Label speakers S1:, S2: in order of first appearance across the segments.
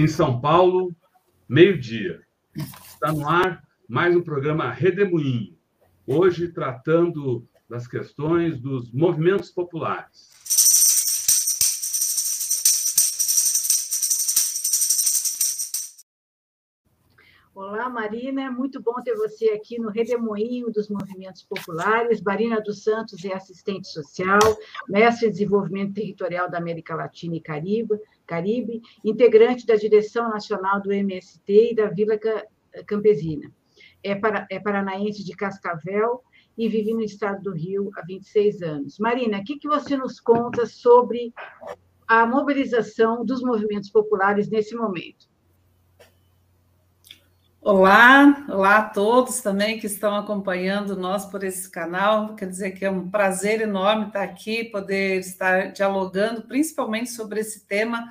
S1: Em São Paulo, meio-dia. Está no ar mais um programa Redemoinho. Hoje tratando das questões dos movimentos populares.
S2: Marina. É muito bom ter você aqui no Redemoinho dos Movimentos Populares. Marina dos Santos é assistente social, mestre em desenvolvimento territorial da América Latina e Caribe, Caribe integrante da direção nacional do MST e da Vila Campesina. É, para, é paranaense de Cascavel e vive no estado do Rio há 26 anos. Marina, o que, que você nos conta sobre a mobilização dos movimentos populares nesse momento?
S3: Olá, olá a todos também que estão acompanhando nós por esse canal. Quer dizer que é um prazer enorme estar aqui, poder estar dialogando, principalmente sobre esse tema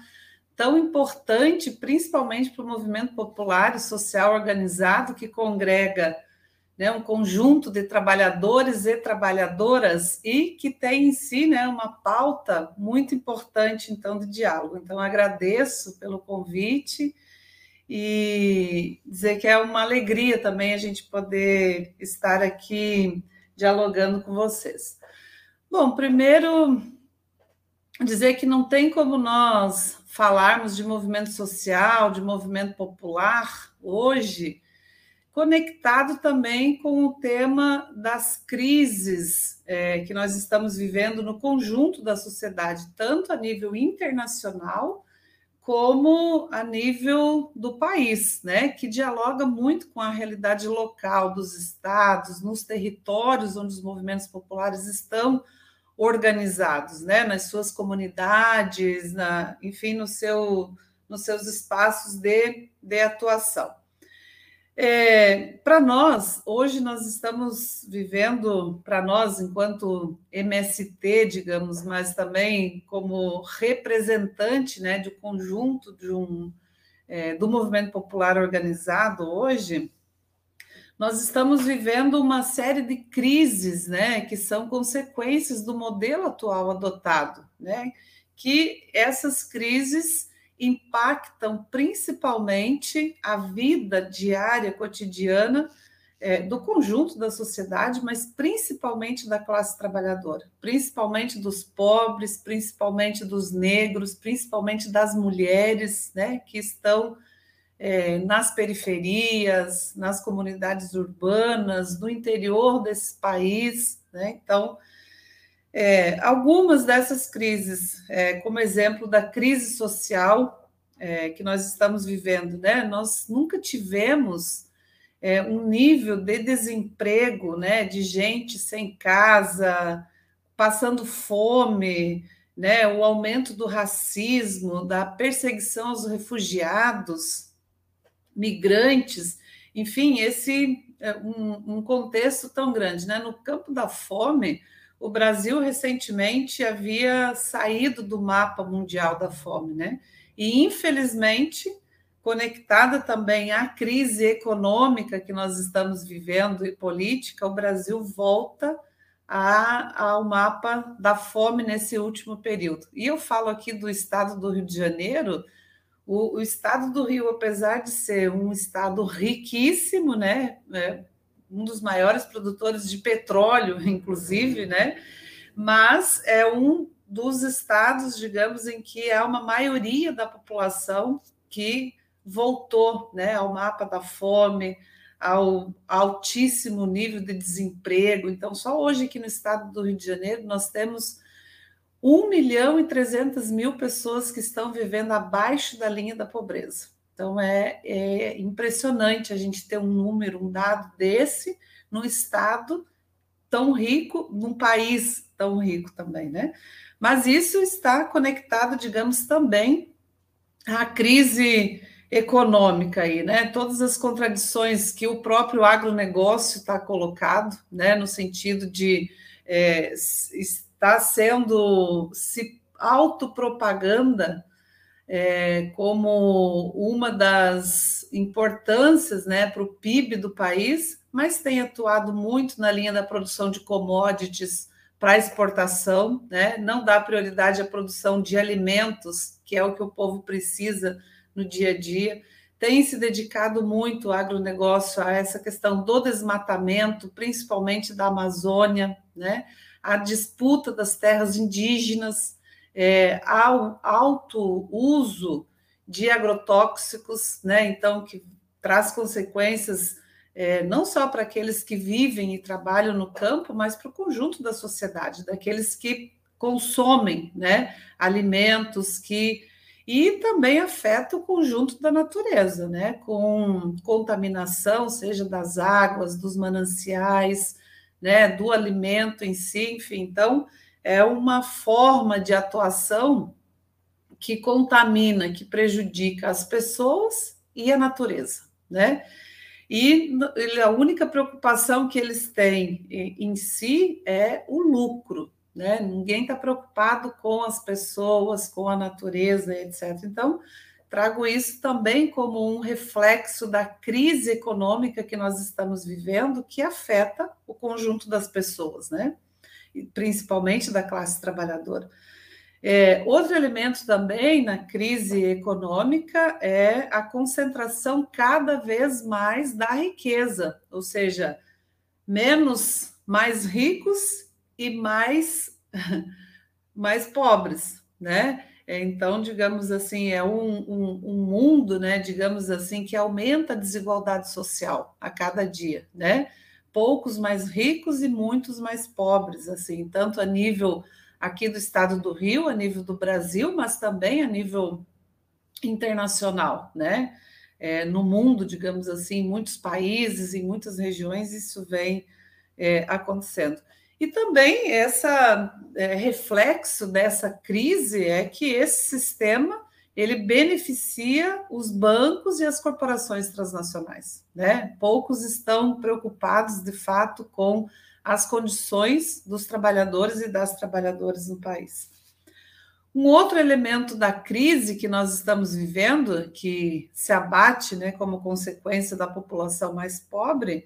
S3: tão importante, principalmente para o movimento popular e social organizado que congrega né, um conjunto de trabalhadores e trabalhadoras e que tem em si né, uma pauta muito importante então de diálogo. Então agradeço pelo convite e dizer que é uma alegria também a gente poder estar aqui dialogando com vocês. Bom, primeiro dizer que não tem como nós falarmos de movimento social, de movimento popular hoje, conectado também com o tema das crises é, que nós estamos vivendo no conjunto da sociedade, tanto a nível internacional como a nível do país, né, que dialoga muito com a realidade local dos estados, nos territórios onde os movimentos populares estão organizados, né, nas suas comunidades, na, enfim, no seu, nos seus espaços de, de atuação. É, para nós, hoje nós estamos vivendo, para nós, enquanto MST, digamos, mas também como representante né, de conjunto de um, é, do movimento popular organizado hoje, nós estamos vivendo uma série de crises né, que são consequências do modelo atual adotado, né, que essas crises impactam principalmente a vida diária, cotidiana é, do conjunto da sociedade, mas principalmente da classe trabalhadora, principalmente dos pobres, principalmente dos negros, principalmente das mulheres, né, que estão é, nas periferias, nas comunidades urbanas, no interior desse país, né? Então, é, algumas dessas crises, é, como exemplo da crise social é, que nós estamos vivendo, né? Nós nunca tivemos é, um nível de desemprego, né? De gente sem casa, passando fome, né? O aumento do racismo, da perseguição aos refugiados, migrantes, enfim, esse é, um, um contexto tão grande, né? No campo da fome o Brasil recentemente havia saído do mapa mundial da fome, né? E infelizmente, conectada também à crise econômica que nós estamos vivendo e política, o Brasil volta a, ao mapa da fome nesse último período. E eu falo aqui do estado do Rio de Janeiro. O, o estado do Rio, apesar de ser um estado riquíssimo, né, é, um dos maiores produtores de petróleo, inclusive, né? Mas é um dos estados, digamos, em que há uma maioria da população que voltou né, ao mapa da fome, ao altíssimo nível de desemprego. Então, só hoje aqui no estado do Rio de Janeiro, nós temos 1 milhão e 300 mil pessoas que estão vivendo abaixo da linha da pobreza. Então é, é impressionante a gente ter um número, um dado desse num estado tão rico, num país tão rico também, né? Mas isso está conectado, digamos, também à crise econômica aí, né? Todas as contradições que o próprio agronegócio está colocado, né? No sentido de é, estar sendo se autopropaganda é, como uma das importâncias né, para o PIB do país, mas tem atuado muito na linha da produção de commodities para exportação, né? não dá prioridade à produção de alimentos, que é o que o povo precisa no dia a dia. Tem se dedicado muito o agronegócio a essa questão do desmatamento, principalmente da Amazônia, né? a disputa das terras indígenas, é, ao alto uso de agrotóxicos, né? Então, que traz consequências é, não só para aqueles que vivem e trabalham no campo, mas para o conjunto da sociedade, daqueles que consomem né, alimentos que e também afeta o conjunto da natureza, né, com contaminação, seja das águas, dos mananciais, né, do alimento em si, enfim. Então, é uma forma de atuação que contamina, que prejudica as pessoas e a natureza, né? E a única preocupação que eles têm em si é o lucro, né? Ninguém está preocupado com as pessoas, com a natureza, etc. Então, trago isso também como um reflexo da crise econômica que nós estamos vivendo, que afeta o conjunto das pessoas, né? Principalmente da classe trabalhadora. É, outro elemento também na crise econômica é a concentração cada vez mais da riqueza, ou seja, menos mais ricos e mais, mais pobres, né? Então, digamos assim, é um, um, um, mundo, né, digamos assim, que aumenta a desigualdade social a cada dia, né? Poucos mais ricos e muitos mais pobres, assim, tanto a nível aqui do estado do Rio, a nível do Brasil, mas também a nível internacional, né? É, no mundo, digamos assim, em muitos países, em muitas regiões, isso vem é, acontecendo. E também essa é, reflexo dessa crise é que esse sistema ele beneficia os bancos e as corporações transnacionais, né? Poucos estão preocupados de fato com as condições dos trabalhadores e das trabalhadoras no país. Um outro elemento da crise que nós estamos vivendo, que se abate né, como consequência da população mais pobre,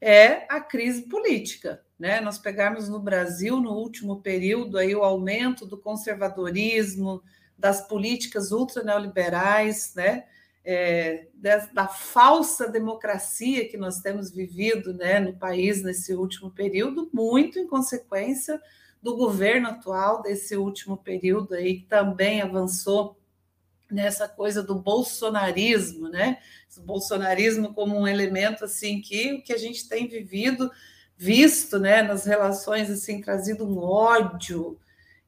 S3: é a crise política. Né? Nós pegarmos no Brasil, no último período, aí, o aumento do conservadorismo, das políticas ultraneoliberais, né? é, da falsa democracia que nós temos vivido né, no país nesse último período, muito em consequência do governo atual desse último período aí, que também avançou nessa coisa do bolsonarismo, né? O bolsonarismo como um elemento assim que o que a gente tem vivido, visto, né, nas relações assim trazido um ódio,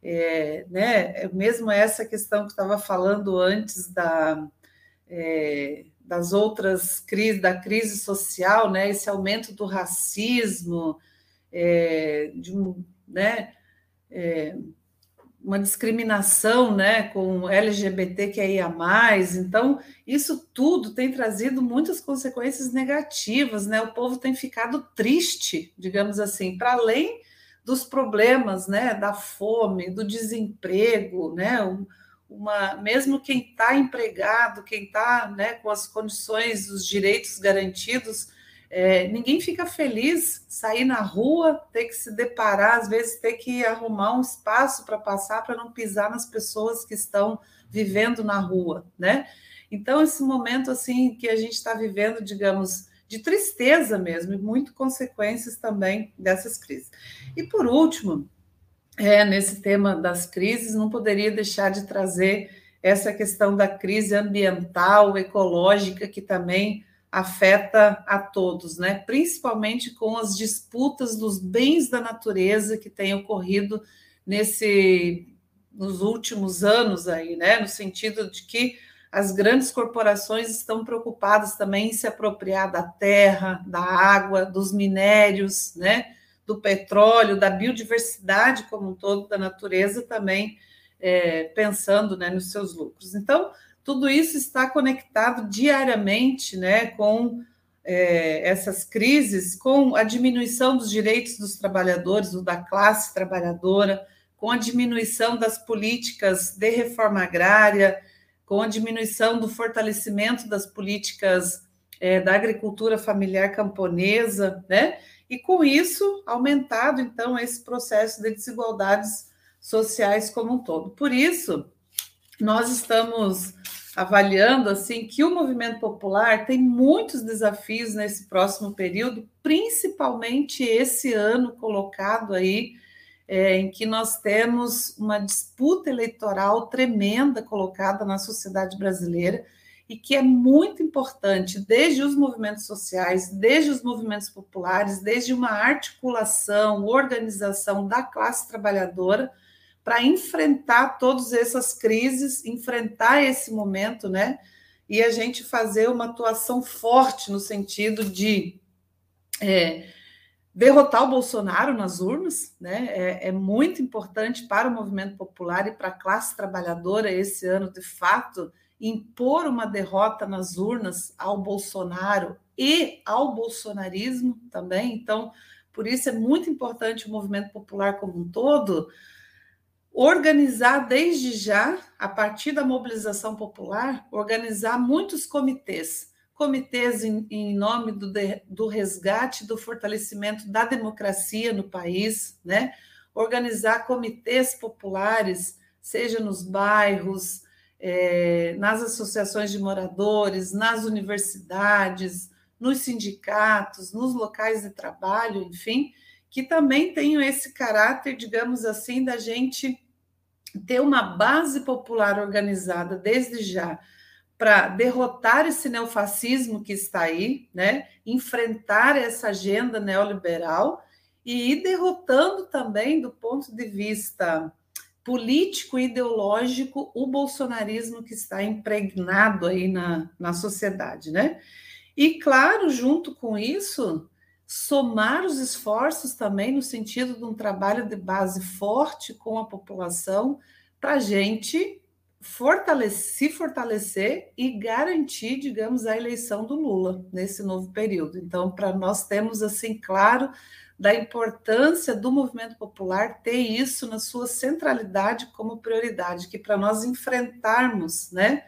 S3: é, né? Mesmo essa questão que estava falando antes da é, das outras crises, da crise social, né, esse aumento do racismo, é, de né, é, uma discriminação né, com LGBTQIA. Então, isso tudo tem trazido muitas consequências negativas, né? O povo tem ficado triste, digamos assim, para além dos problemas né, da fome, do desemprego, né? uma, mesmo quem está empregado, quem está né, com as condições, os direitos garantidos, é, ninguém fica feliz sair na rua, ter que se deparar, às vezes ter que arrumar um espaço para passar para não pisar nas pessoas que estão vivendo na rua, né? Então esse momento assim que a gente está vivendo, digamos, de tristeza mesmo, e muito consequências também dessas crises. E por último, é, nesse tema das crises, não poderia deixar de trazer essa questão da crise ambiental, ecológica, que também afeta a todos, né? principalmente com as disputas dos bens da natureza que têm ocorrido nesse nos últimos anos aí, né? No sentido de que as grandes corporações estão preocupadas também em se apropriar da terra, da água, dos minérios, né? do petróleo, da biodiversidade como um todo da natureza, também é, pensando né, nos seus lucros. Então, tudo isso está conectado diariamente né, com é, essas crises, com a diminuição dos direitos dos trabalhadores, ou da classe trabalhadora, com a diminuição das políticas de reforma agrária, com a diminuição do fortalecimento das políticas é, da agricultura familiar camponesa, né? e com isso aumentado então esse processo de desigualdades sociais como um todo. Por isso, nós estamos avaliando assim que o movimento popular tem muitos desafios nesse próximo período, principalmente esse ano colocado aí, é, em que nós temos uma disputa eleitoral tremenda colocada na sociedade brasileira e que é muito importante, desde os movimentos sociais, desde os movimentos populares, desde uma articulação, organização da classe trabalhadora para enfrentar todas essas crises, enfrentar esse momento, né? E a gente fazer uma atuação forte no sentido de é, derrotar o Bolsonaro nas urnas, né? É, é, muito importante para o movimento popular e para a classe trabalhadora esse ano, de fato, impor uma derrota nas urnas ao Bolsonaro e ao bolsonarismo também. Então, por isso é muito importante o movimento popular como um todo organizar desde já, a partir da mobilização popular, organizar muitos comitês, comitês em, em nome do, de, do resgate, do fortalecimento da democracia no país, né? Organizar comitês populares, seja nos bairros, é, nas associações de moradores, nas universidades, nos sindicatos, nos locais de trabalho, enfim, que também tenham esse caráter, digamos assim, da gente ter uma base popular organizada desde já para derrotar esse neofascismo que está aí, né? enfrentar essa agenda neoliberal e ir derrotando também, do ponto de vista político e ideológico, o bolsonarismo que está impregnado aí na, na sociedade. Né? E, claro, junto com isso, somar os esforços também no sentido de um trabalho de base forte com a população para a gente fortalecer, se fortalecer e garantir, digamos, a eleição do Lula nesse novo período. Então, para nós temos assim claro da importância do movimento popular ter isso na sua centralidade como prioridade, que para nós enfrentarmos, né,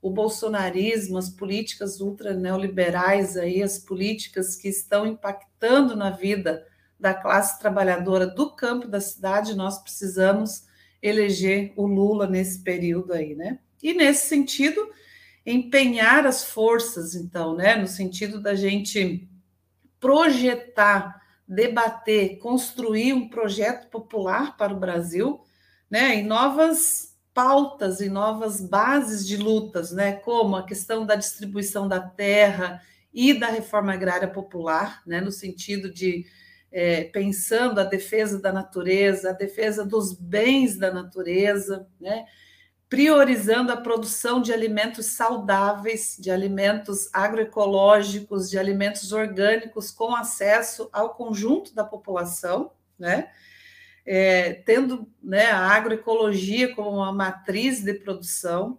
S3: o bolsonarismo, as políticas ultra neoliberais aí, as políticas que estão impactando na vida da classe trabalhadora do campo da cidade, nós precisamos eleger o Lula nesse período aí, né? E nesse sentido, empenhar as forças, então, né, no sentido da gente projetar, debater, construir um projeto popular para o Brasil, né, em novas pautas e novas bases de lutas, né, como a questão da distribuição da terra e da reforma agrária popular, né, no sentido de é, pensando a defesa da natureza, a defesa dos bens da natureza, né, priorizando a produção de alimentos saudáveis, de alimentos agroecológicos, de alimentos orgânicos com acesso ao conjunto da população, né? é, tendo né, a agroecologia como uma matriz de produção,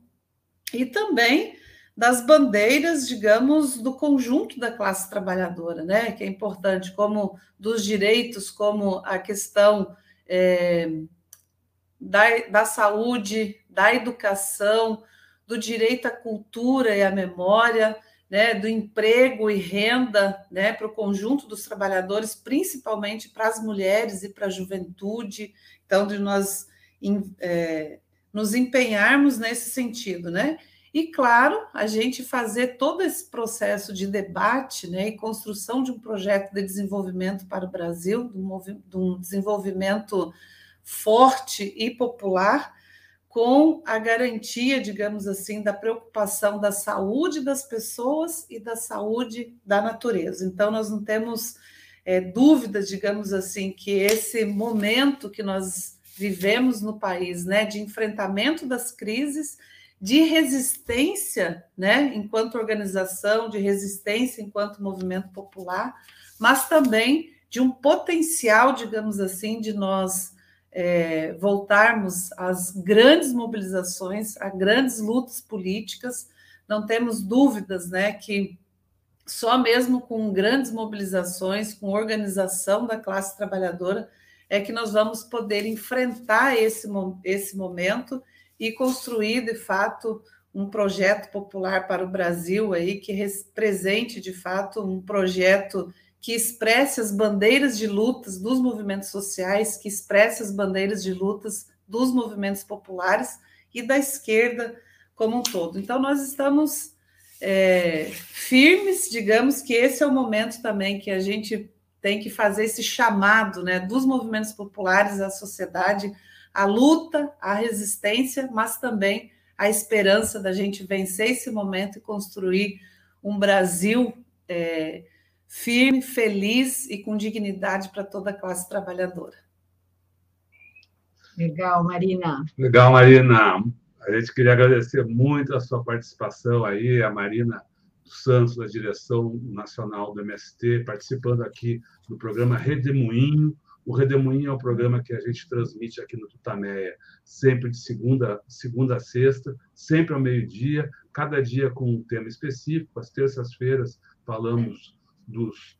S3: e também das bandeiras, digamos, do conjunto da classe trabalhadora, né, que é importante, como dos direitos, como a questão é, da, da saúde, da educação, do direito à cultura e à memória, né, do emprego e renda né, para o conjunto dos trabalhadores, principalmente para as mulheres e para a juventude. Então, de nós é, nos empenharmos nesse sentido, né? E, claro, a gente fazer todo esse processo de debate né, e construção de um projeto de desenvolvimento para o Brasil, de um desenvolvimento forte e popular, com a garantia, digamos assim, da preocupação da saúde das pessoas e da saúde da natureza. Então, nós não temos é, dúvidas, digamos assim, que esse momento que nós vivemos no país, né, de enfrentamento das crises, de resistência, né, enquanto organização, de resistência enquanto movimento popular, mas também de um potencial, digamos assim, de nós é, voltarmos às grandes mobilizações, a grandes lutas políticas, não temos dúvidas né, que só mesmo com grandes mobilizações, com organização da classe trabalhadora, é que nós vamos poder enfrentar esse, esse momento e construir, de fato, um projeto popular para o Brasil aí que represente, de fato, um projeto que expresse as bandeiras de lutas dos movimentos sociais, que expresse as bandeiras de lutas dos movimentos populares e da esquerda como um todo. Então, nós estamos é, firmes, digamos que esse é o momento também que a gente tem que fazer esse chamado né, dos movimentos populares à sociedade, a luta, a resistência, mas também a esperança da gente vencer esse momento e construir um Brasil é, firme, feliz e com dignidade para toda a classe trabalhadora.
S2: Legal, Marina.
S1: Legal, Marina. A gente queria agradecer muito a sua participação aí, a Marina dos Santos, da direção nacional do MST, participando aqui do programa Redemoinho. O Redemoinho é um programa que a gente transmite aqui no Tutameia, sempre de segunda, segunda a sexta, sempre ao meio-dia, cada dia com um tema específico. Às terças-feiras falamos dos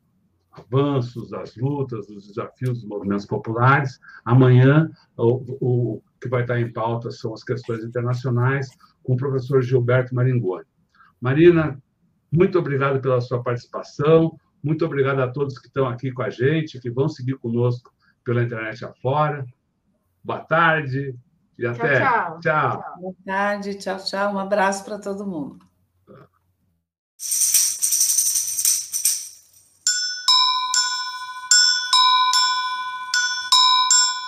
S1: avanços, das lutas, dos desafios dos movimentos populares. Amanhã, o, o que vai estar em pauta são as questões internacionais, com o professor Gilberto Maringoni. Marina, muito obrigado pela sua participação, muito obrigado a todos que estão aqui com a gente, que vão seguir conosco pela internet afora. Boa tarde e até.
S2: Tchau. tchau.
S3: tchau. Boa tarde, tchau, tchau. Um abraço para todo mundo.